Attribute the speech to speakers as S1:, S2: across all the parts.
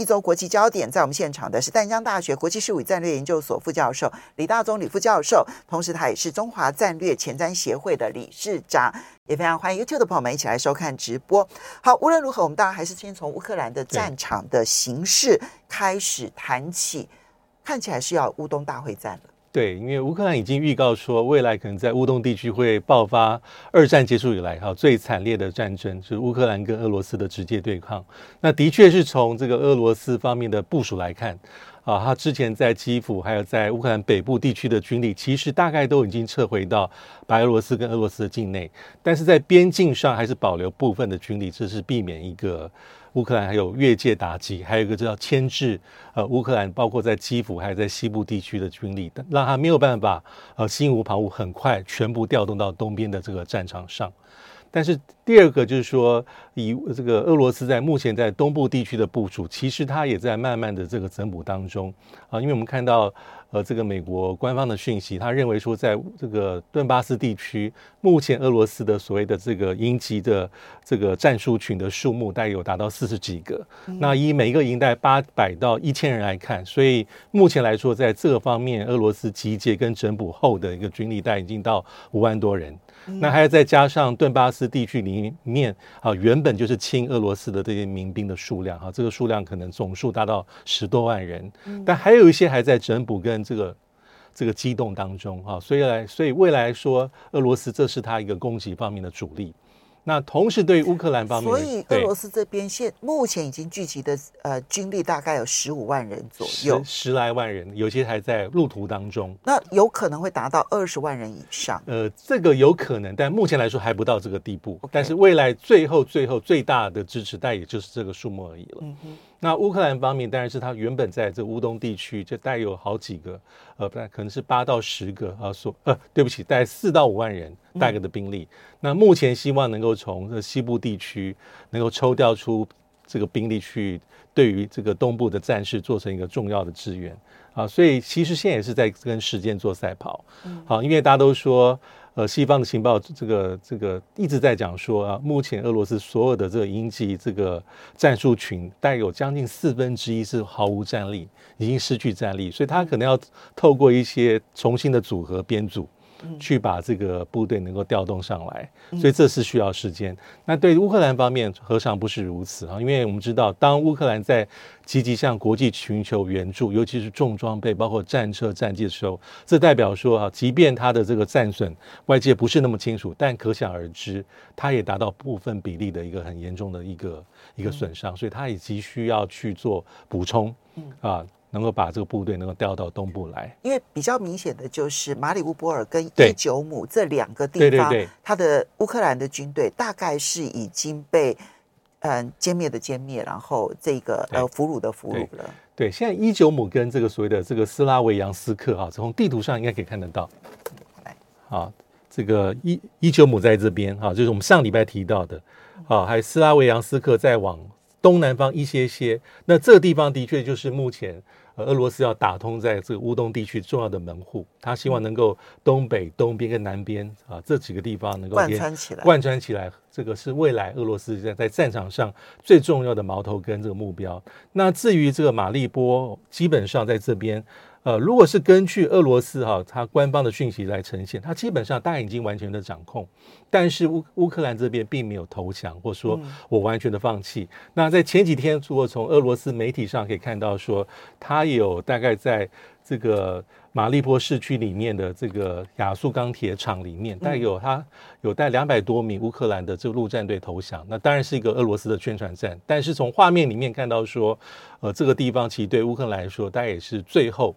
S1: 一周国际焦点，在我们现场的是淡江大学国际事务与战略研究所副教授李大宗李副教授，同时他也是中华战略前瞻协会的理事长，也非常欢迎 YouTube 的朋友们一起来收看直播。好，无论如何，我们当然还是先从乌克兰的战场的形势开始谈起，看起来是要乌东大会战了。
S2: 对，因为乌克兰已经预告说，未来可能在乌东地区会爆发二战结束以来哈最惨烈的战争，就是乌克兰跟俄罗斯的直接对抗。那的确是从这个俄罗斯方面的部署来看，啊，他之前在基辅还有在乌克兰北部地区的军力，其实大概都已经撤回到白俄罗斯跟俄罗斯的境内，但是在边境上还是保留部分的军力，这是避免一个。乌克兰还有越界打击，还有一个叫牵制，呃，乌克兰包括在基辅还有在西部地区的军力，让他没有办法呃心无旁骛，很快全部调动到东边的这个战场上。但是第二个就是说，以这个俄罗斯在目前在东部地区的部署，其实它也在慢慢的这个增补当中啊，因为我们看到。呃，这个美国官方的讯息，他认为说，在这个顿巴斯地区，目前俄罗斯的所谓的这个营级的这个战术群的数目，大概有达到四十几个。那以每一个营带八百到一千人来看，所以目前来说，在这个方面，俄罗斯集结跟整补后的一个军力，带已经到五万多人。那还要再加上顿巴斯地区里面啊，原本就是亲俄罗斯的这些民兵的数量啊，这个数量可能总数达到十多万人，但还有一些还在整补跟这个这个机动当中啊，所以来所以未来说俄罗斯这是他一个攻击方面的主力。那同时，对于乌克兰方面，
S1: 所以俄罗斯这边现目前已经聚集的呃军力大概有十五万人左右，
S2: 十，十来万人，有些还在路途当中。
S1: 那有可能会达到二十万人以上。
S2: 呃，这个有可能，但目前来说还不到这个地步。但是未来最后最后最大的支持，带也就是这个数目而已了。嗯哼。那乌克兰方面，当然是他原本在这乌东地区就带有好几个，呃，不，可能是八到十个啊，所呃，对不起，带四到五万人带个的兵力。嗯、那目前希望能够从这西部地区能够抽调出这个兵力去，对于这个东部的战事做成一个重要的支援啊。所以其实现在也是在跟时间做赛跑，好、嗯，因为大家都说。呃，西方的情报这个这个一直在讲说啊，目前俄罗斯所有的这个营级这个战术群，带有将近四分之一是毫无战力，已经失去战力，所以他可能要透过一些重新的组合编组。去把这个部队能够调动上来，所以这是需要时间。那对乌克兰方面何尝不是如此啊？因为我们知道，当乌克兰在积极向国际寻求援助，尤其是重装备，包括战车、战机的时候，这代表说啊，即便他的这个战损外界不是那么清楚，但可想而知，他也达到部分比例的一个很严重的一个一个损伤，所以他也急需要去做补充啊。能够把这个部队能够调到东部来，
S1: 因为比较明显的就是马里乌波尔跟伊久姆这两个地方，它的乌克兰的军队大概是已经被嗯歼灭的歼灭，然后这个呃俘虏的俘虏了。
S2: 对，现在伊久姆跟这个所谓的这个斯拉维扬斯克啊，从地图上应该可以看得到。来，啊，这个伊伊久姆在这边哈，就是我们上礼拜提到的，啊，还有斯拉维扬斯克再往东南方一些些，那这个地方的确就是目前。俄罗斯要打通在这个乌东地区重要的门户，他希望能够东北、东边跟南边啊这几个地方能够
S1: 贯穿起来，
S2: 贯穿起来，这个是未来俄罗斯在在战场上最重要的矛头跟这个目标。那至于这个马利波，基本上在这边。呃，如果是根据俄罗斯哈、啊、它官方的讯息来呈现，它基本上大概已经完全的掌控，但是乌乌克兰这边并没有投降，或说我完全的放弃。嗯、那在前几天，如果从俄罗斯媒体上可以看到说，它有大概在这个马利波市区里面的这个亚速钢铁厂里面，带有他有带两百多名乌克兰的这个陆战队投降，那当然是一个俄罗斯的宣传战。但是从画面里面看到说，呃，这个地方其实对乌克兰来说，大概也是最后。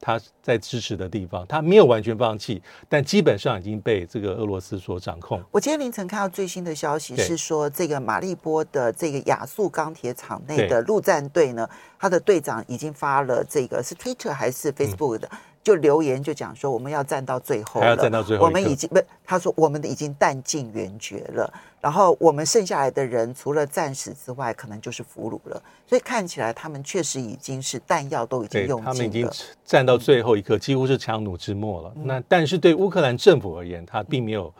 S2: 他在支持的地方，他没有完全放弃，但基本上已经被这个俄罗斯所掌控。
S1: 我今天凌晨看到最新的消息是说，这个马利波的这个亚速钢铁厂内的陆战队呢，他的队长已经发了这个是 Twitter 还是 Facebook 的？嗯就留言就讲说，我们要站到最后了，
S2: 还要站到最后，
S1: 我们已经不，他说我们的已经弹尽援绝了，然后我们剩下来的人除了战死之外，可能就是俘虏了。所以看起来他们确实已经是弹药都已经用尽了，
S2: 他们已经站到最后一刻，几乎是强弩之末了。嗯、那但是对乌克兰政府而言，他并没有。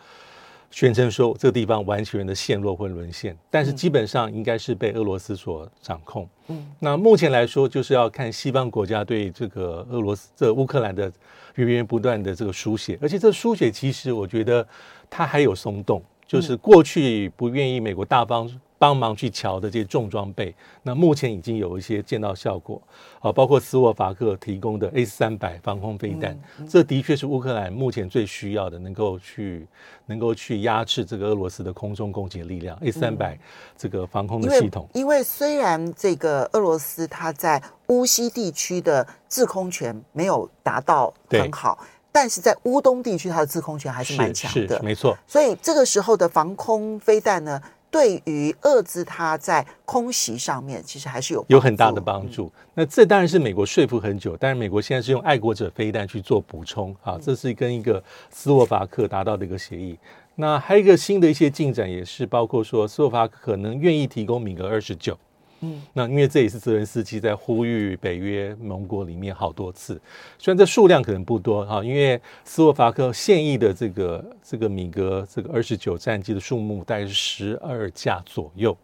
S2: 宣称说这个地方完全的陷落或沦陷，但是基本上应该是被俄罗斯所掌控。嗯，那目前来说，就是要看西方国家对这个俄罗斯、这乌克兰的源源不断的这个输血，而且这输血其实我觉得它还有松动，就是过去不愿意美国大方。帮忙去瞧的这些重装备，那目前已经有一些见到效果。啊，包括斯洛伐克提供的 A 三百防空飞弹，这的确是乌克兰目前最需要的，能够去能够去压制这个俄罗斯的空中攻击的力量。A 三百这个防空的系统，
S1: 因为虽然这个俄罗斯它在乌西地区的制空权没有达到很好，但是在乌东地区它的制空权还是蛮强的，
S2: 没错。
S1: 所以这个时候的防空飞弹呢，对于遏制它在空袭上面，其实还是有
S2: 有很大的帮助。那这当然是美国说服很久，但是美国现在是用爱国者飞弹去做补充啊，这是跟一个斯洛伐克达到的一个协议。那还有一个新的一些进展，也是包括说斯洛伐克可能愿意提供米格二十九。嗯，那因为这也是泽连斯基在呼吁北约盟国里面好多次，虽然这数量可能不多哈，因为斯洛伐克现役的这个这个米格这个二十九战机的数目大概是十二架左右，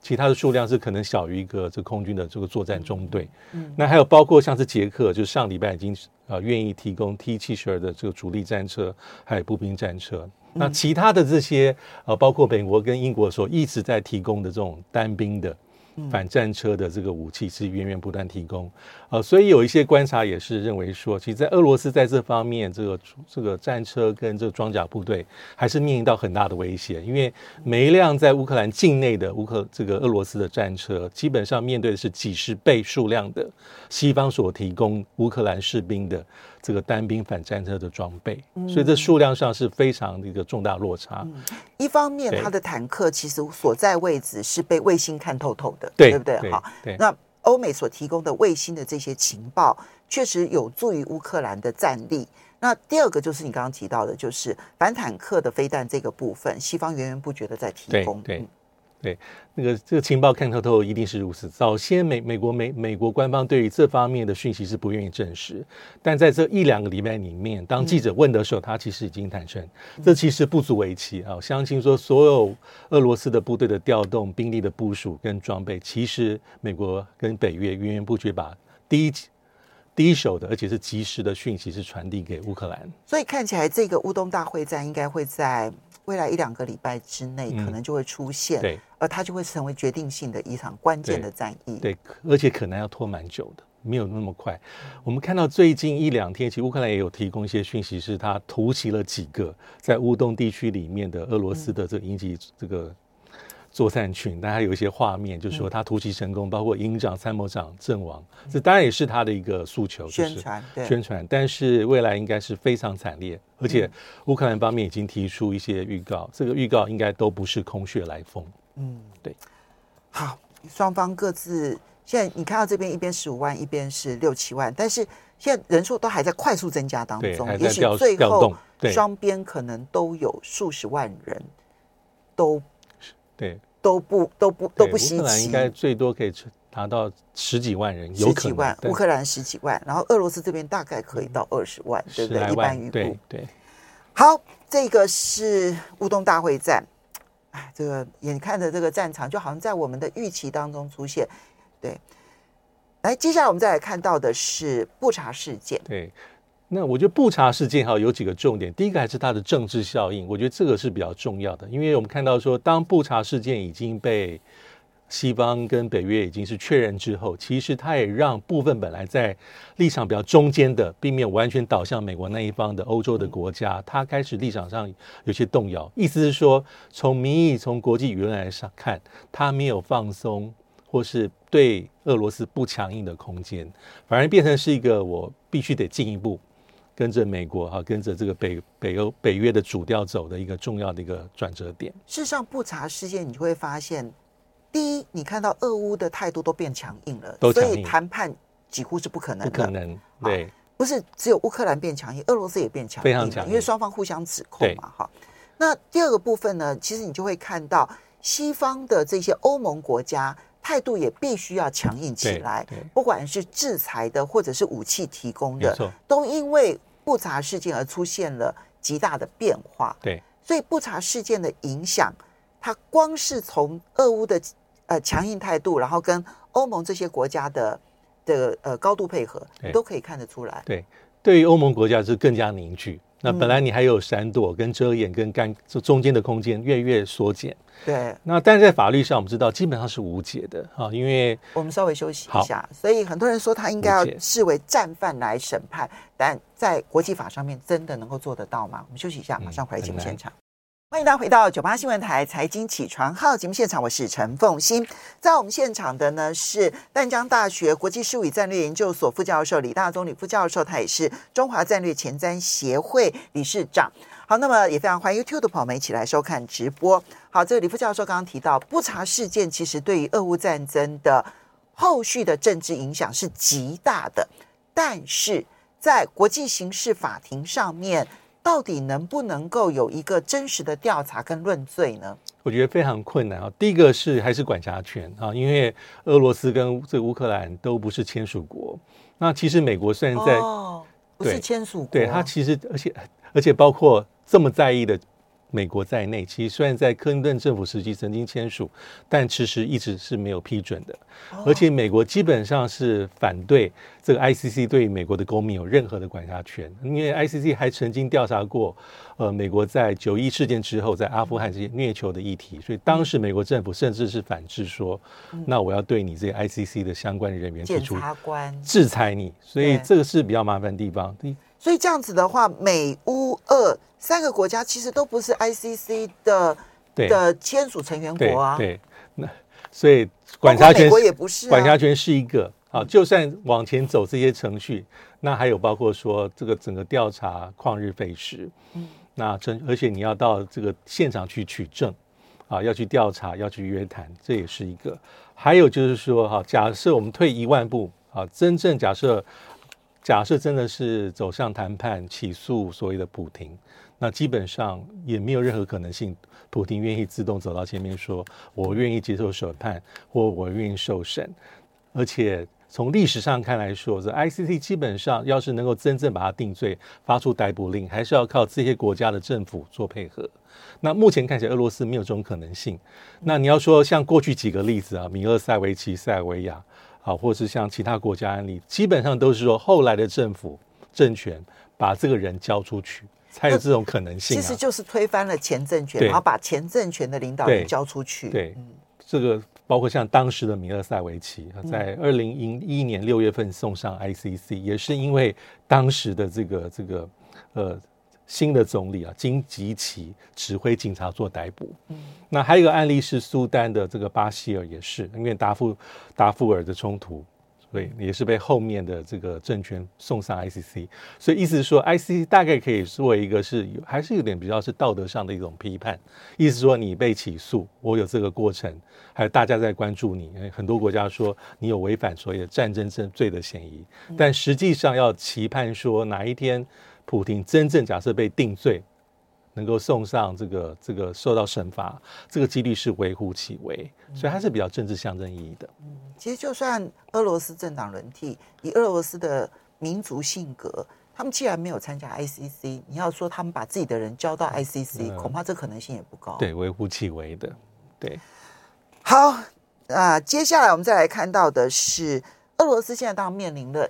S2: 其他的数量是可能小于一个这个空军的这个作战中队。嗯，那还有包括像是捷克，就是上礼拜已经呃愿意提供 T 七十二的这个主力战车，还有步兵战车。那其他的这些呃，包括美国跟英国所一直在提供的这种单兵的。反战车的这个武器是源源不断提供，呃，所以有一些观察也是认为说，其实，在俄罗斯在这方面，这个这个战车跟这个装甲部队还是面临到很大的威胁，因为每一辆在乌克兰境内的乌克这个俄罗斯的战车，基本上面对的是几十倍数量的西方所提供乌克兰士兵的。这个单兵反战车的装备，所以这数量上是非常的一个重大落差。
S1: 嗯，一方面，它的坦克其实所在位置是被卫星看透透的，
S2: 对，
S1: 对不对？好，那欧美所提供的卫星的这些情报，确实有助于乌克兰的战力。那第二个就是你刚刚提到的，就是反坦克的飞弹这个部分，西方源源不绝的在提供。
S2: 对。对对，那个这个情报看透透一定是如此。早先美美国美美国官方对于这方面的讯息是不愿意证实，但在这一两个礼拜里面，当记者问的时候，他其实已经坦承，这其实不足为奇啊。我相信说，所有俄罗斯的部队的调动、兵力的部署跟装备，其实美国跟北约源源不绝把第一第一手的，而且是及时的讯息是传递给乌克兰。
S1: 所以看起来，这个乌东大会战应该会在。未来一两个礼拜之内，可能就会出现，嗯、对，而它就会成为决定性的一场关键的战役。
S2: 对，对，而且可能要拖蛮久的，没有那么快。我们看到最近一两天，其实乌克兰也有提供一些讯息，是他突袭了几个在乌东地区里面的俄罗斯的这个营级这个。作战群，但还有一些画面，就是说他突袭成功，包括营长、参谋长阵亡，这当然也是他的一个诉求，就是宣传。宣传，但是未来应该是非常惨烈，而且乌克兰方面已经提出一些预告，这个预告应该都不是空穴来风。嗯，对。
S1: 好，双方各自现在你看到这边一边十五万，一边是六七万，但是现在人数都还在快速增加当中，也许最后双边可能都有数十万人都。
S2: 对，
S1: 都不都不都不稀奇。乌克兰
S2: 应该最多可以达到十几万人，有可能
S1: 十几万。乌克兰十几万，然后俄罗斯这边大概可以到二十万，对不对？一般预估。
S2: 对对。
S1: 好，这个是乌东大会战。哎，这个眼看着这个战场就好像在我们的预期当中出现。对。来，接下来我们再来看到的是布查事件。
S2: 对。那我觉得布查事件哈有几个重点，第一个还是它的政治效应，我觉得这个是比较重要的，因为我们看到说，当布查事件已经被西方跟北约已经是确认之后，其实它也让部分本来在立场比较中间的，并没有完全倒向美国那一方的欧洲的国家，他开始立场上有些动摇。意思是说，从民意、从国际舆论来上看，他没有放松，或是对俄罗斯不强硬的空间，反而变成是一个我必须得进一步。跟着美国哈，跟着这个北北欧北约的主调走的一个重要的一个转折点。
S1: 事实上，不查事件你就会发现，第一，你看到俄乌的态度都变强硬了，所以谈判几乎是不可能的。
S2: 不可能，对，
S1: 不是只有乌克兰变强硬，俄罗斯也变强硬，
S2: 非常强硬，
S1: 因为双方互相指控嘛，哈。那第二个部分呢，其实你就会看到西方的这些欧盟国家态度也必须要强硬起来，不管是制裁的或者是武器提供的，都因为不查事件而出现了极大的变化。
S2: 对，
S1: 所以不查事件的影响，它光是从俄乌的呃强硬态度，然后跟欧盟这些国家的的呃高度配合，都可以看得出来。
S2: 对，对于欧盟国家是更加凝聚。那本来你还有闪躲、跟遮掩、跟干，这中间的空间越越缩减。
S1: 对。那
S2: 但是在法律上，我们知道基本上是无解的啊，因为
S1: 我们稍微休息一下。所以很多人说他应该要视为战犯来审判，但在国际法上面真的能够做得到吗？我们休息一下，马上回来节目现场。嗯欢迎大家回到九八新闻台财经起床号节目现场，我是陈凤欣。在我们现场的呢是淡江大学国际事务与战略研究所副教授李大宗李副教授，他也是中华战略前瞻协会理事长。好，那么也非常欢迎 YouTube 的朋友们一起来收看直播。好，这个李副教授刚刚提到不查事件，其实对于俄乌战争的后续的政治影响是极大的，但是在国际刑事法庭上面。到底能不能够有一个真实的调查跟论罪呢？
S2: 我觉得非常困难啊。第一个是还是管辖权啊，因为俄罗斯跟这个乌克兰都不是签署国。那其实美国虽然在
S1: 哦，不是签署国，
S2: 对，它其实而且而且包括这么在意的。美国在内，其实虽然在克林顿政府时期曾经签署，但其实一直是没有批准的。而且美国基本上是反对这个 ICC 对美国的公民有任何的管辖权，因为 ICC 还曾经调查过，呃，美国在九一事件之后在阿富汗这些虐囚的议题，所以当时美国政府甚至是反制说，那我要对你这些 ICC 的相关人员提出制裁你，所以这个是比较麻烦的地方。
S1: 所以这样子的话，美乌俄三个国家其实都不是 ICC 的的签署成员国啊。
S2: 对，那所以管辖权
S1: 也不是，
S2: 管辖权是一个啊。就算往前走这些程序，那还有包括说这个整个调查旷日费时，嗯，那真而且你要到这个现场去取证啊，要去调查，要去约谈，这也是一个。还有就是说哈，假设我们退一万步啊，真正假设。假设真的是走向谈判、起诉所谓的普亭，那基本上也没有任何可能性，普亭愿意自动走到前面说“我愿意接受审判”或“我愿意受审”。而且从历史上看来说，这 ICC 基本上要是能够真正把它定罪、发出逮捕令，还是要靠这些国家的政府做配合。那目前看起来，俄罗斯没有这种可能性。那你要说像过去几个例子啊，米勒塞维奇、塞尔维亚。好，或是像其他国家案例，基本上都是说后来的政府政权把这个人交出去，才有这种可能性啊。
S1: 其实就是推翻了前政权，然后把前政权的领导人交出去。
S2: 对，这个包括像当时的米勒塞维奇，在二零一一年六月份送上 ICC，也是因为当时的这个这个呃。新的总理啊，金吉奇指挥警察做逮捕。嗯，那还有一个案例是苏丹的这个巴希尔，也是因为达夫达夫尔的冲突，所以也是被后面的这个政权送上 ICC。所以意思是说，ICC 大概可以作为一个是有还是有点比较是道德上的一种批判。意思是说，你被起诉，我有这个过程，还有大家在关注你。很多国家说你有违反所谓的战争罪的嫌疑，但实际上要期盼说哪一天。普京真正假设被定罪，能够送上这个这个受到惩罚，这个几率是微乎其微，所以它是比较政治象征意义的。
S1: 嗯，其实就算俄罗斯政党轮替，以俄罗斯的民族性格，他们既然没有参加 ICC，你要说他们把自己的人交到 ICC，嗯，恐怕这可能性也不高。
S2: 对，微乎其微的。对，
S1: 好啊，呃，接下来我们再来看到的是，俄罗斯现在当然面临了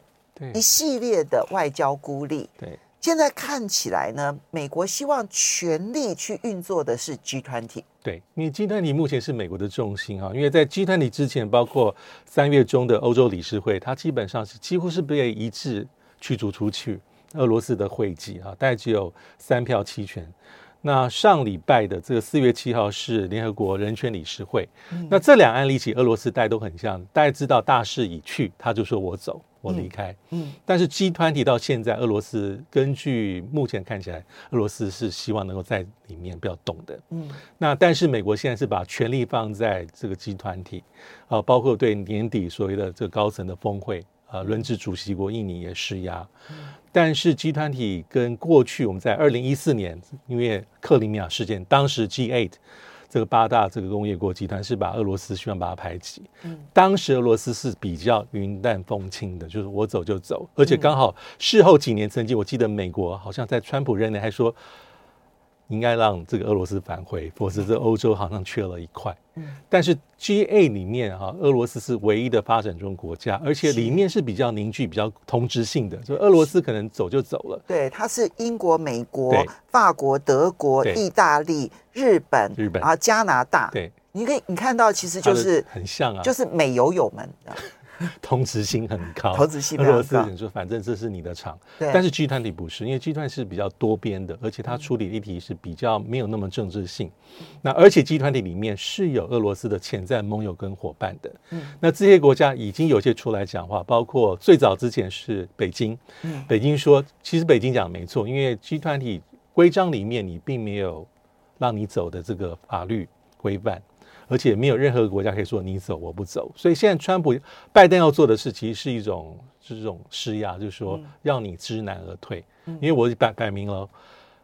S1: 一系列的外交孤立。
S2: 对。
S1: 现在看起来呢，美国希望全力去运作的是 G
S2: 团体。对，因为 G 团体目前是美国的重心哈，因为在 G 团体之前，包括三月中的欧洲理事会，它基本上是几乎是被一致驱逐出去俄罗斯的会籍哈，大概只有三票弃权。那上礼拜的这个四月七号是联合国人权理事会，嗯、那这两案例起俄罗斯大家都很像，大家知道大势已去，他就说我走。我离开，嗯，嗯，但是 G 团体到现在，俄罗斯根据目前看起来，俄罗斯是希望能够在里面不要动的，嗯，那但是美国现在是把权力放在这个 G 团体啊，包括对年底所谓的这个高层的峰会，啊，轮值主席国印尼也施压，嗯，但是集团体跟过去我们在二零一四年因为克里米亚事件，当时 G8。这个八大这个工业国集团是把俄罗斯希望把它排挤，嗯，当时俄罗斯是比较云淡风轻的，就是我走就走，而且刚好事后几年，曾经我记得美国好像在川普任内还说。应该让这个俄罗斯返回，否则这欧洲好像缺了一块。嗯，但是 G A 里面哈，俄罗斯是唯一的发展中国家，而且里面是比较凝聚、比较同质性的，就俄罗斯可能走就走了。
S1: 对，它是英国、美国、法国、德国、意大利、日本、日本，然后加拿大。对，你可以你看到其实就是
S2: 很像啊，
S1: 就是美友友们。
S2: 同质性很高，
S1: 同质性
S2: 俄罗斯人说，反正这是你的场，对。但是集团体不是，因为 G20 是比较多边的，而且它处理议题是比较没有那么政治性。嗯、那而且集团体里面是有俄罗斯的潜在盟友跟伙伴的。嗯。那这些国家已经有些出来讲话，包括最早之前是北京。嗯。北京说，其实北京讲没错，因为集团体规章里面你并没有让你走的这个法律规范。而且没有任何国家可以说你走我不走，所以现在川普、拜登要做的事其实是一种是这种施压，就是说让你知难而退。因为我摆摆明了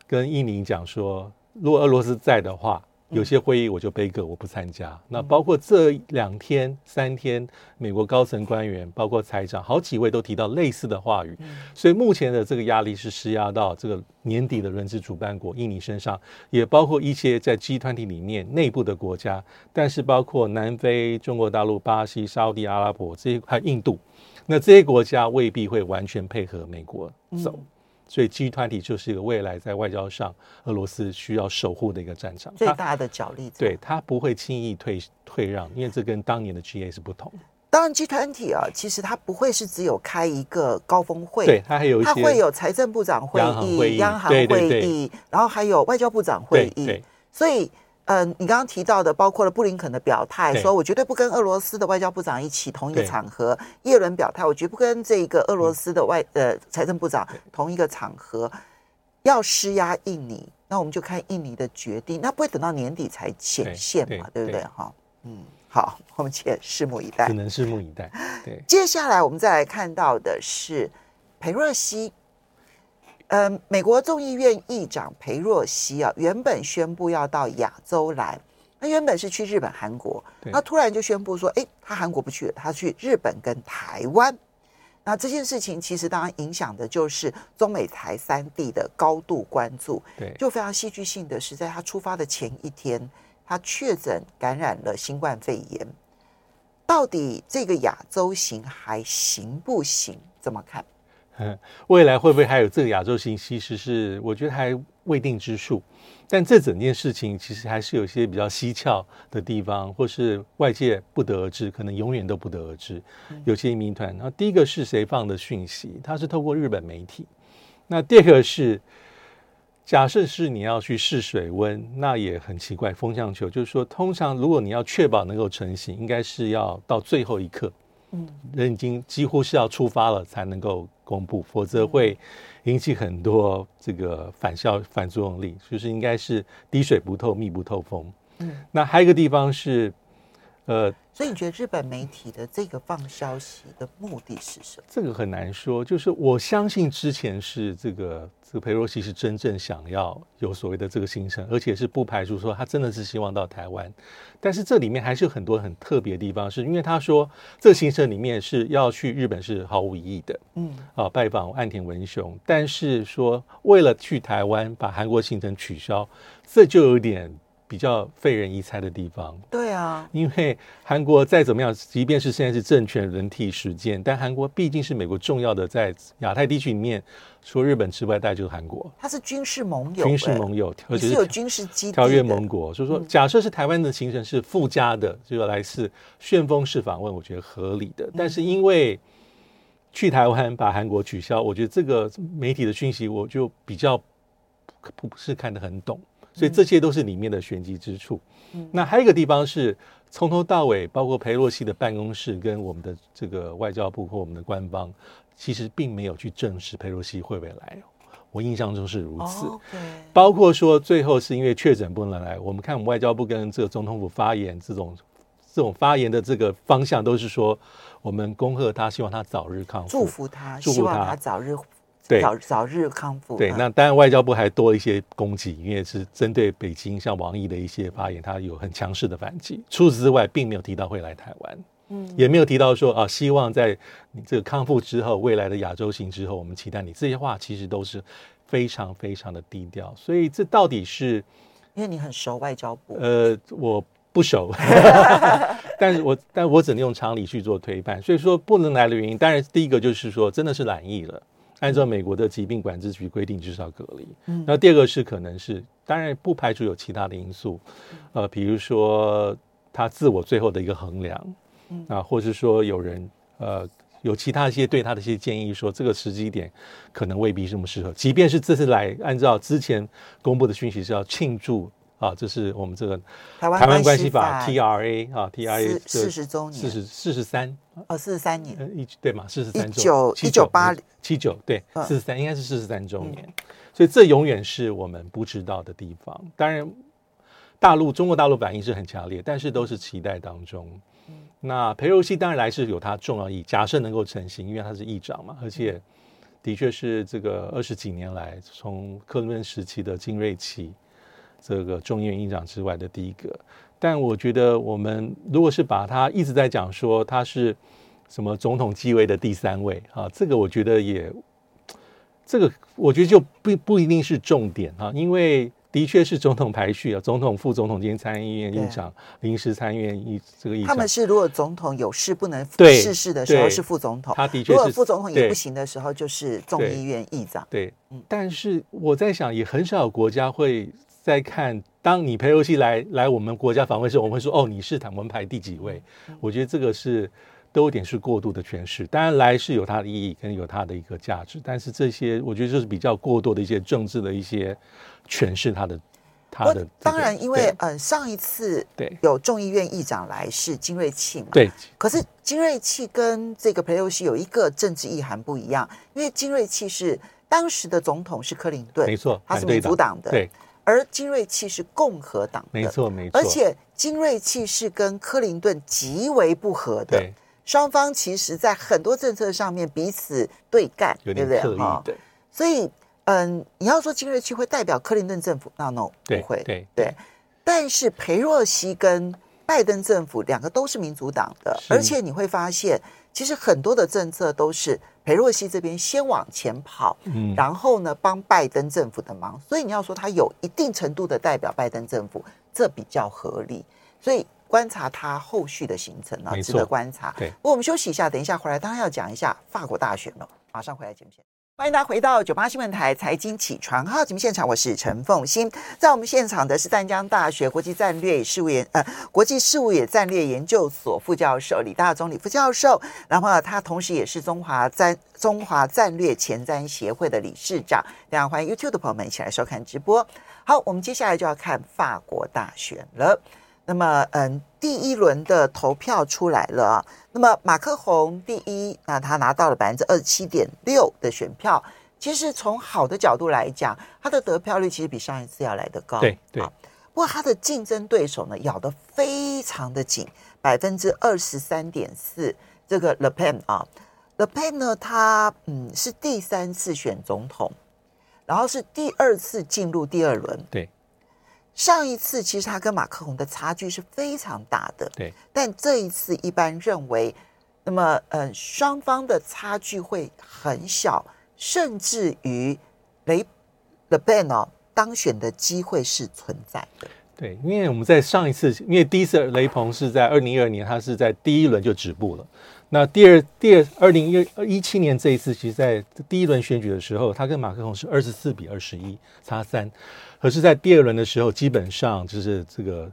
S2: 跟印尼讲说，如果俄罗斯在的话。有些会议我就背个我不参加。那包括这两天三天，美国高层官员，包括财长，好几位都提到类似的话语。所以目前的这个压力是施压到这个年底的轮值主办国印尼身上，也包括一些在 G 团体里面内部的国家，但是包括南非、中国大陆、巴西、沙地阿拉伯这些，还有印度，那这些国家未必会完全配合美国走。所以 G 团体就是一个未来在外交上俄罗斯需要守护的一个战场，
S1: 最大的角力。
S2: 对，他不会轻易退退让，因为这跟当年的 G A 是不同。
S1: 当然，G 团体啊，其实它不会是只有开一个高峰会，
S2: 对，它还有一些，
S1: 它会有财政部长会议、央行会议，然后还有外交部长会议，所以。嗯，你刚刚提到的，包括了布林肯的表态，说我绝对不跟俄罗斯的外交部长一起同一个场合；耶伦表态，我绝不跟这个俄罗斯的外呃财政部长同一个场合，要施压印尼，那我们就看印尼的决定，那不会等到年底才显现嘛，对不对？哈，嗯，好，我们且拭目以待，
S2: 只能拭目以待。对，
S1: 接下来我们再来看到的是裴若曦。呃，美国众议院议长裴若曦啊，原本宣布要到亚洲来，他原本是去日本、韩国，他突然就宣布说，哎，他韩国不去了，他去日本跟台湾。那这件事情其实当然影响的就是中美台三地的高度关注。对，就非常戏剧性的是，在他出发的前一天，他确诊感染了新冠肺炎。到底这个亚洲行还行不行？怎么看？
S2: 未来会不会还有这个亚洲行？其实是我觉得还未定之数。但这整件事情其实还是有些比较蹊跷的地方，或是外界不得而知，可能永远都不得而知。有些谜团。那第一个是谁放的讯息？他是透过日本媒体。那第二个是，假设是你要去试水温，那也很奇怪。风向球就是说，通常如果你要确保能够成型，应该是要到最后一刻。嗯，人已经几乎是要出发了才能够公布，否则会引起很多这个反效反作用力，就是应该是滴水不透，密不透风。嗯，那还有一个地方是，呃，
S1: 所以你觉得日本媒体的这个放消息的目的是什么？
S2: 这个很难说，就是我相信之前是这个。这个裴若曦是真正想要有所谓的这个行程，而且是不排除说他真的是希望到台湾，但是这里面还是有很多很特别的地方，是因为他说这个行程里面是要去日本是毫无意义的，嗯，啊，拜访岸田文雄，但是说为了去台湾把韩国行程取消，这就有点比较费人一猜的地方。
S1: 对啊，
S2: 因为韩国再怎么样，即便是现在是政权轮替时间，但韩国毕竟是美国重要的在亚太地区里面，除了日本之外，大概就是韩国。
S1: 它是军事盟友，
S2: 军事盟友，而且
S1: 是有军事基地
S2: 条约盟国。所以说，假设是台湾的行程是附加的，就要来自旋风式访问，我觉得合理的。但是因为去台湾把韩国取消，我觉得这个媒体的讯息我就比较不是看得很懂，所以这些都是里面的玄机之处。嗯、那还有一个地方是从头到尾，包括佩洛西的办公室跟我们的这个外交部或我们的官方，其实并没有去证实佩洛西会不会来。我印象中是如此。包括说最后是因为确诊不能来，我们看我们外交部跟这个总统府发言这种这种发言的这个方向都是说。我们恭贺他，希望他早日康复，
S1: 祝福他，
S2: 祝福他，
S1: 希望他早日
S2: 对
S1: 早早日康复。
S2: 对，那当然外交部还多一些攻击，因为是针对北京像王毅的一些发言，他有很强势的反击。除此之外，并没有提到会来台湾，嗯，也没有提到说啊，希望在你这个康复之后，未来的亚洲行之后，我们期待你。这些话其实都是非常非常的低调。所以这到底是
S1: 因为你很熟外交部？
S2: 呃，我。不熟 但是我但我只能用常理去做推判，所以说不能来的原因，当然第一个就是说真的是懒意了，按照美国的疾病管制局规定就是要隔离。嗯，那第二个是可能是，当然不排除有其他的因素，呃，比如说他自我最后的一个衡量，嗯啊，或是说有人呃有其他一些对他的一些建议，说这个时机点可能未必这么适合，即便是这次来按照之前公布的讯息是要庆祝。啊，这是我们这个台湾关系法 TRA 啊，TRA
S1: 四十周年，
S2: 四十四十三
S1: 哦，四十三年，
S2: 一对嘛，四十三周，
S1: 一九一九八
S2: 七九对，四十三应该是四十三周年，嗯、所以这永远是我们不知道的地方。当然，大陆中国大陆反应是很强烈，但是都是期待当中。嗯、那裴柔西当然来是有它重要意义，假设能够成型，因为他是议长嘛，而且的确是这个二十几年来从克林顿时期的金瑞气。这个众议院议长之外的第一个，但我觉得我们如果是把他一直在讲说他是什么总统继位的第三位啊，这个我觉得也，这个我觉得就不不一定是重点啊，因为的确是总统排序啊，总统、副总统兼参议院议长、临时参议院议这个议长，
S1: 他们是如果总统有事不能逝世的时候是副总统，
S2: 他的确是
S1: 如果副总统也不行的时候就是众议院议长。
S2: 对，对。嗯、但是我在想，也很少有国家会。再看，当你裴洛西来来我们国家访问的时候，我们会说：“哦，你是他们排第几位？”我觉得这个是都有点是过度的诠释。当然来是有它的意义，跟有它的一个价值，但是这些我觉得就是比较过多的一些政治的一些诠释。它的它的、这个、
S1: 当然，因为嗯上一次对有众议院议长来是金瑞气嘛，
S2: 对。
S1: 可是金瑞气跟这个裴洛西有一个政治意涵不一样，因为金瑞气是当时的总统是克林顿，
S2: 没错，
S1: 他是民主党的，
S2: 对。
S1: 而金瑞气是共和党的，
S2: 没错没错，
S1: 而且金瑞气是跟克林顿极为不合的，对，双方其实在很多政策上面彼此对干，对不对？哈，对。所以，嗯，你要说金瑞气会代表克林顿政府，那 no 不会，对对。但是裴洛西跟拜登政府两个都是民主党的，而且你会发现，其实很多的政策都是。裴洛西这边先往前跑，嗯，然后呢，帮拜登政府的忙，所以你要说他有一定程度的代表拜登政府，这比较合理。所以观察他后续的行程呢，值得观察。对，不过我们休息一下，等一下回来，当然要讲一下法国大选了。马上回来，节目欢迎大家回到九八新闻台财经起床号节目现场，我是陈凤欣。在我们现场的是淡江大学国际战略事务研呃国际事务与战略研究所副教授李大宗李副教授，然后他同时也是中华战中华战略前瞻协会的理事长。非常欢迎 YouTube 的朋友们一起来收看直播。好，我们接下来就要看法国大选了。那么，嗯，第一轮的投票出来了啊。那么，马克宏第一，那他拿到了百分之二十七点六的选票。其实从好的角度来讲，他的得票率其实比上一次要来得高。
S2: 对对。
S1: 不过他的竞争对手呢，咬得非常的紧，百分之二十三点四。这个 Le Pen 啊，Le Pen 呢，他嗯是第三次选总统，然后是第二次进入第二轮。
S2: 对。
S1: 上一次其实他跟马克宏的差距是非常大的，
S2: 对。
S1: 但这一次一般认为，那么呃双方的差距会很小，甚至于雷 Pen 哦当选的机会是存在的。
S2: 对，因为我们在上一次，因为第一次雷鹏是在二零一二年，他是在第一轮就止步了。那第二第二二零一一七年这一次，其实在第一轮选举的时候，他跟马克龙是二十四比二十一差三，可是，在第二轮的时候，基本上就是这个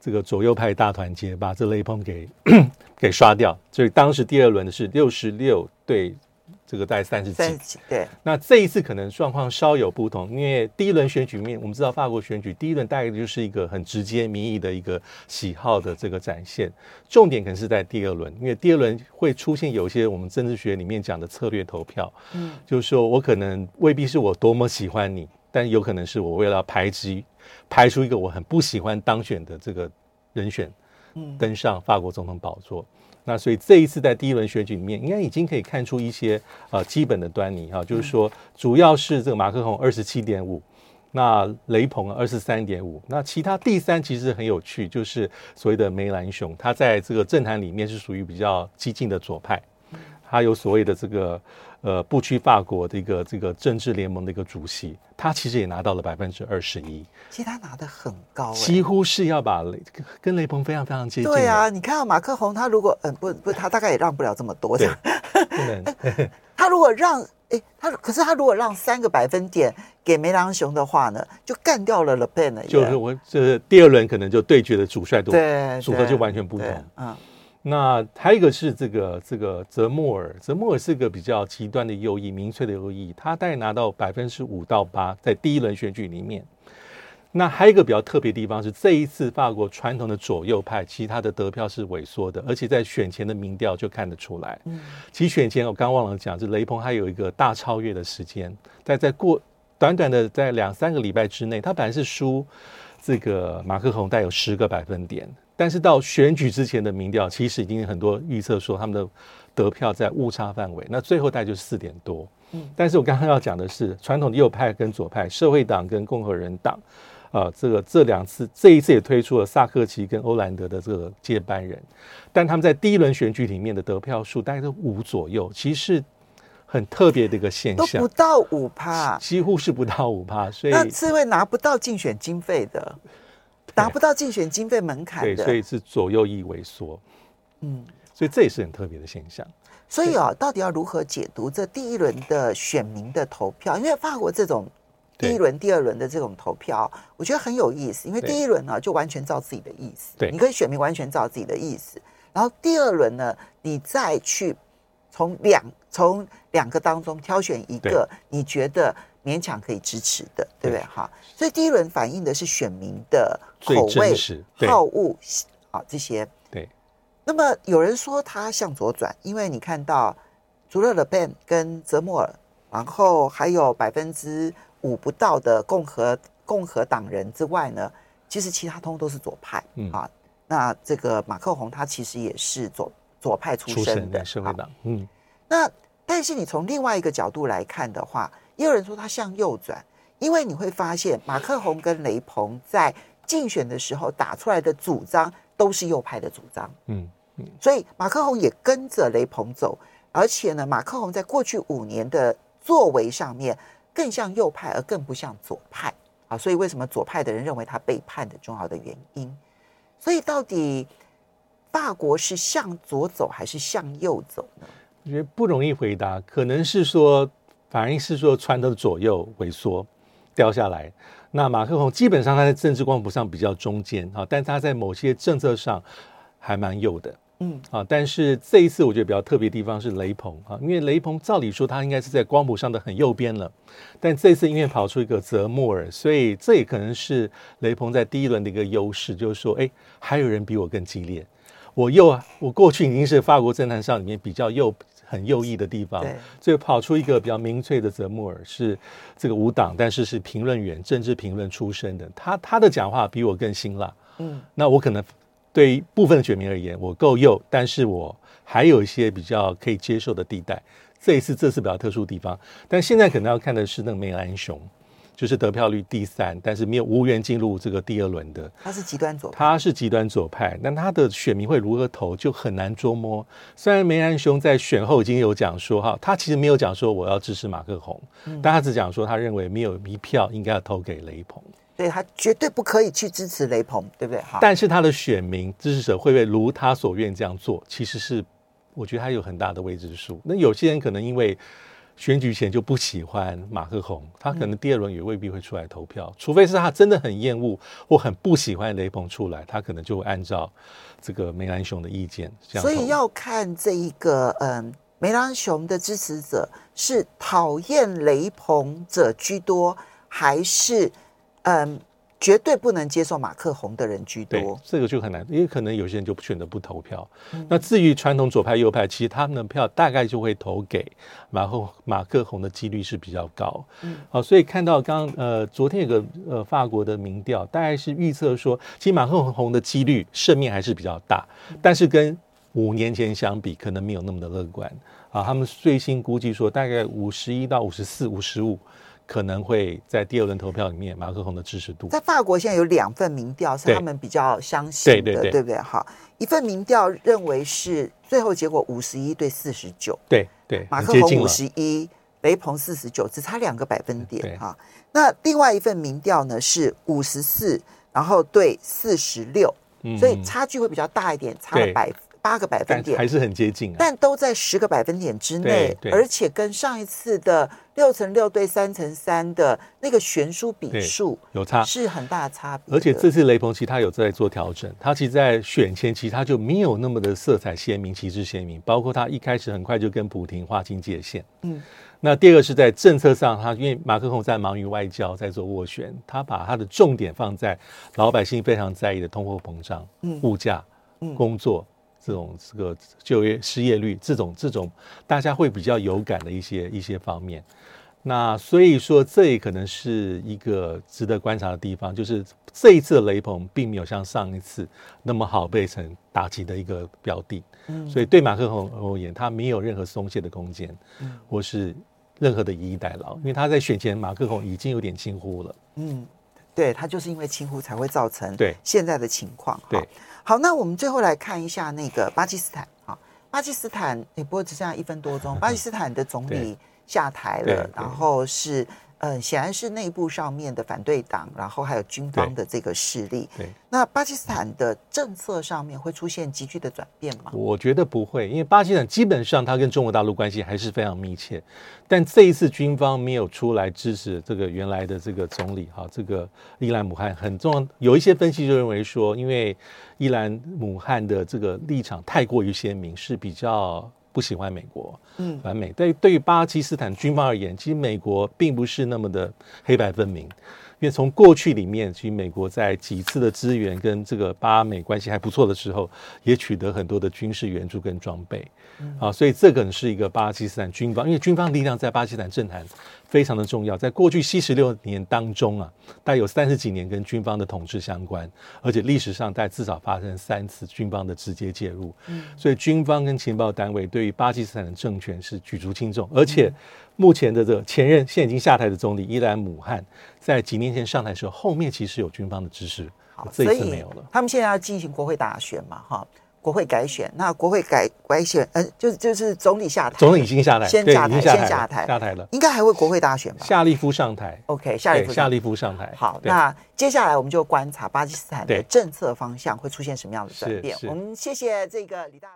S2: 这个左右派大团结把这雷鹏给 给刷掉，所以当时第二轮的是六十六对。这个大概三十几，
S1: 对。
S2: 那这一次可能状况稍有不同，因为第一轮选举面，我们知道法国选举第一轮大概就是一个很直接民意的一个喜好的这个展现，重点可能是在第二轮，因为第二轮会出现有一些我们政治学里面讲的策略投票，嗯，就是说我可能未必是我多么喜欢你，但有可能是我为了排挤，排除一个我很不喜欢当选的这个人选，嗯，登上法国总统宝座。那所以这一次在第一轮选举里面，应该已经可以看出一些呃基本的端倪哈，就是说主要是这个马克宏二十七点五，那雷鹏二十三点五，那其他第三其实很有趣，就是所谓的梅兰雄，他在这个政坛里面是属于比较激进的左派，他有所谓的这个。呃，不屈法国的一个这个政治联盟的一个主席，他其实也拿到了百分之二十一。
S1: 其实他拿的很高，
S2: 几乎是要把雷跟雷鹏非常非常接近。
S1: 对啊，你看到马克宏，他如果嗯不不，他大概也让不了这么多的。
S2: 不能。
S1: 他如果让哎，他可是他如果让三个百分点给梅朗雄的话呢，就干掉了勒庞了。
S2: 就是我这第二轮可能就对决的主帅度，对组合就完全不同。嗯。那还有一个是这个这个泽莫尔，泽莫尔是个比较极端的右翼，民粹的右翼，他大概拿到百分之五到八，在第一轮选举里面。那还有一个比较特别的地方是，这一次法国传统的左右派，其实他的得票是萎缩的，而且在选前的民调就看得出来。嗯，其实选前我刚忘了讲，就雷鹏还有一个大超越的时间，但在过短短的在两三个礼拜之内，他本来是输这个马克宏带有十个百分点。但是到选举之前的民调，其实已经很多预测说他们的得票在误差范围，那最后大概就是四点多。嗯，但是我刚刚要讲的是，传统的右派跟左派，社会党跟共和人党，啊，这个这两次这一次也推出了萨克奇跟欧兰德的这个接班人，但他们在第一轮选举里面的得票数大概都五左右，其实是很特别的一个现象，
S1: 都不到五趴，
S2: 几乎是不到五趴，所以
S1: 那是会拿不到竞选经费的。达不到竞选经费门槛的，
S2: 对，所以是左右翼萎缩，嗯，所以这也是很特别的现象。
S1: 所以啊，到底要如何解读这第一轮的选民的投票？因为法国这种第一轮、第二轮的这种投票，我觉得很有意思。因为第一轮呢，就完全照自己的意思，对，你跟选民完全照自己的意思。然后第二轮呢，你再去从两从两个当中挑选一个，你觉得。勉强可以支持的，对不对？哈，所以第一轮反映的是选民的口味、好恶啊这些。对。那么有人说他向左转，因为你看到除了勒庞跟泽莫尔，然后还有百分之五不到的共和共和党人之外呢，其实其他通都是左派。嗯啊，那这个马克宏他其实也是左左派出身的
S2: 社会党。嗯。
S1: 那但是你从另外一个角度来看的话。也有人说他向右转，因为你会发现马克宏跟雷鹏在竞选的时候打出来的主张都是右派的主张，嗯嗯，所以马克宏也跟着雷鹏走，而且呢，马克宏在过去五年的作为上面更像右派，而更不像左派啊，所以为什么左派的人认为他背叛的重要的原因？所以到底法国是向左走还是向右走呢？
S2: 我觉得不容易回答，可能是说。反而是说，传统的左右萎缩掉下来。那马克宏基本上他在政治光谱上比较中间啊，但他在某些政策上还蛮右的，嗯啊。但是这一次我觉得比较特别的地方是雷鹏啊，因为雷鹏照理说他应该是在光谱上的很右边了，但这次因为跑出一个泽莫尔，所以这也可能是雷鹏在第一轮的一个优势，就是说，哎，还有人比我更激烈。我右，我过去已经是法国政坛上里面比较右。很右翼的地方，所以跑出一个比较民粹的泽穆尔，是这个无党，但是是评论员、政治评论出身的。他他的讲话比我更辛辣。嗯，那我可能对于部分的选民而言，我够右，但是我还有一些比较可以接受的地带。这一次这次比较特殊的地方，但现在可能要看的是那个梅兰雄。就是得票率第三，但是没有无缘进入这个第二轮的。
S1: 他是极端左派，
S2: 他是极端左派，那他的选民会如何投就很难捉摸。虽然梅兰雄在选后已经有讲说哈，他其实没有讲说我要支持马克宏，嗯、但他只讲说他认为没有一票应该要投给雷鹏。
S1: 对，他绝对不可以去支持雷鹏，对不对？哈。
S2: 但是他的选民支持者会不会如他所愿这样做？其实是我觉得他有很大的未知数。那有些人可能因为选举前就不喜欢马克宏，他可能第二轮也未必会出来投票，嗯、除非是他真的很厌恶或很不喜欢雷鹏出来，他可能就会按照这个梅兰雄的意见这样。
S1: 所以要看这一个嗯。梅兰雄的支持者是讨厌雷鹏者居多，还是嗯绝对不能接受马克宏的人居多？
S2: 这个就很难，因为可能有些人就不选择不投票。嗯、那至于传统左派右派，其实他们的票大概就会投给马克马克宏的几率是比较高。嗯，好，所以看到刚刚呃昨天有个呃法国的民调，大概是预测说，其实马克宏的几率胜面还是比较大，但是跟五年前相比，可能没有那么的乐观啊。他们最新估计说，大概五十一到五十四、五十五，可能会在第二轮投票里面，马克宏的支持度。
S1: 在法国现在有两份民调是他们比较相信的，对，对，对，对不对？哈，一份民调认为是最后结果五十一对四十九，
S2: 对对，
S1: 马克宏五十一，雷鹏四十九，只差两个百分点哈。那另外一份民调呢是五十四，然后对四十六，所以差距会比较大一点，差了百。八个百分点
S2: 还是很接近，啊，
S1: 但都在十个百分点之内，而且跟上一次的六乘六对三乘三的那个悬殊比数
S2: 有差，
S1: 是很大的差别。
S2: 而且这次雷鹏其实他有在做调整，他其实在选前期他就没有那么的色彩鲜明、旗帜鲜明，包括他一开始很快就跟普廷划清界限。嗯，那第二个是在政策上，他因为马克宏在忙于外交，在做斡旋，他把他的重点放在老百姓非常在意的通货膨胀、嗯、物价、嗯、工作。这种这个就业失业率，这种这种大家会比较有感的一些一些方面，那所以说这也可能是一个值得观察的地方，就是这一次的雷朋并没有像上一次那么好被成打击的一个标的，嗯，所以对马克宏而言，他没有任何松懈的空间，嗯，或是任何的以逸待劳，因为他在选前马克宏已经有点轻忽了，
S1: 嗯，对它就是因为轻忽才会造成
S2: 对
S1: 现在的情况，
S2: 对。
S1: 好，那我们最后来看一下那个巴基斯坦啊，巴基斯坦，也不过只剩下一分多钟，巴基斯坦的总理下台了，然后是。嗯，显然是内部上面的反对党，然后还有军方的这个势力。
S2: 对，
S1: 那巴基斯坦的政策上面会出现急剧的转变吗？
S2: 我觉得不会，因为巴基斯坦基本上它跟中国大陆关系还是非常密切。但这一次军方没有出来支持这个原来的这个总理哈，这个伊兰姆汗很重要。有一些分析就认为说，因为伊兰姆汗的这个立场太过于鲜明，是比较。不喜欢美国，嗯，反美。对，对于巴基斯坦军方而言，其实美国并不是那么的黑白分明。因为从过去里面，其实美国在几次的资源跟这个巴美关系还不错的时候，也取得很多的军事援助跟装备，啊，所以这可能是一个巴基斯坦军方，因为军方力量在巴基斯坦政坛非常的重要。在过去七十六年当中啊，大概有三十几年跟军方的统治相关，而且历史上大概至少发生三次军方的直接介入，所以军方跟情报单位对于巴基斯坦的政权是举足轻重，而且。目前的这个前任现在已经下台的总理伊兰姆汗，在几年前上台的时候，后面其实有军方的支持，好，这一次没有了。
S1: 他们现在要进行国会大选嘛，哈，国会改选，那国会改改选，嗯、呃，就就是总理下台，
S2: 总理已经下台，
S1: 先下台，
S2: 下台
S1: 先下台，
S2: 下台了，
S1: 应该还会国会大选吧？
S2: 夏利夫上台
S1: ，OK，夏利夫
S2: 夏利夫上台。
S1: 好，那接下来我们就观察巴基斯坦的政策方向会出现什么样的转变。我们谢谢这个李大。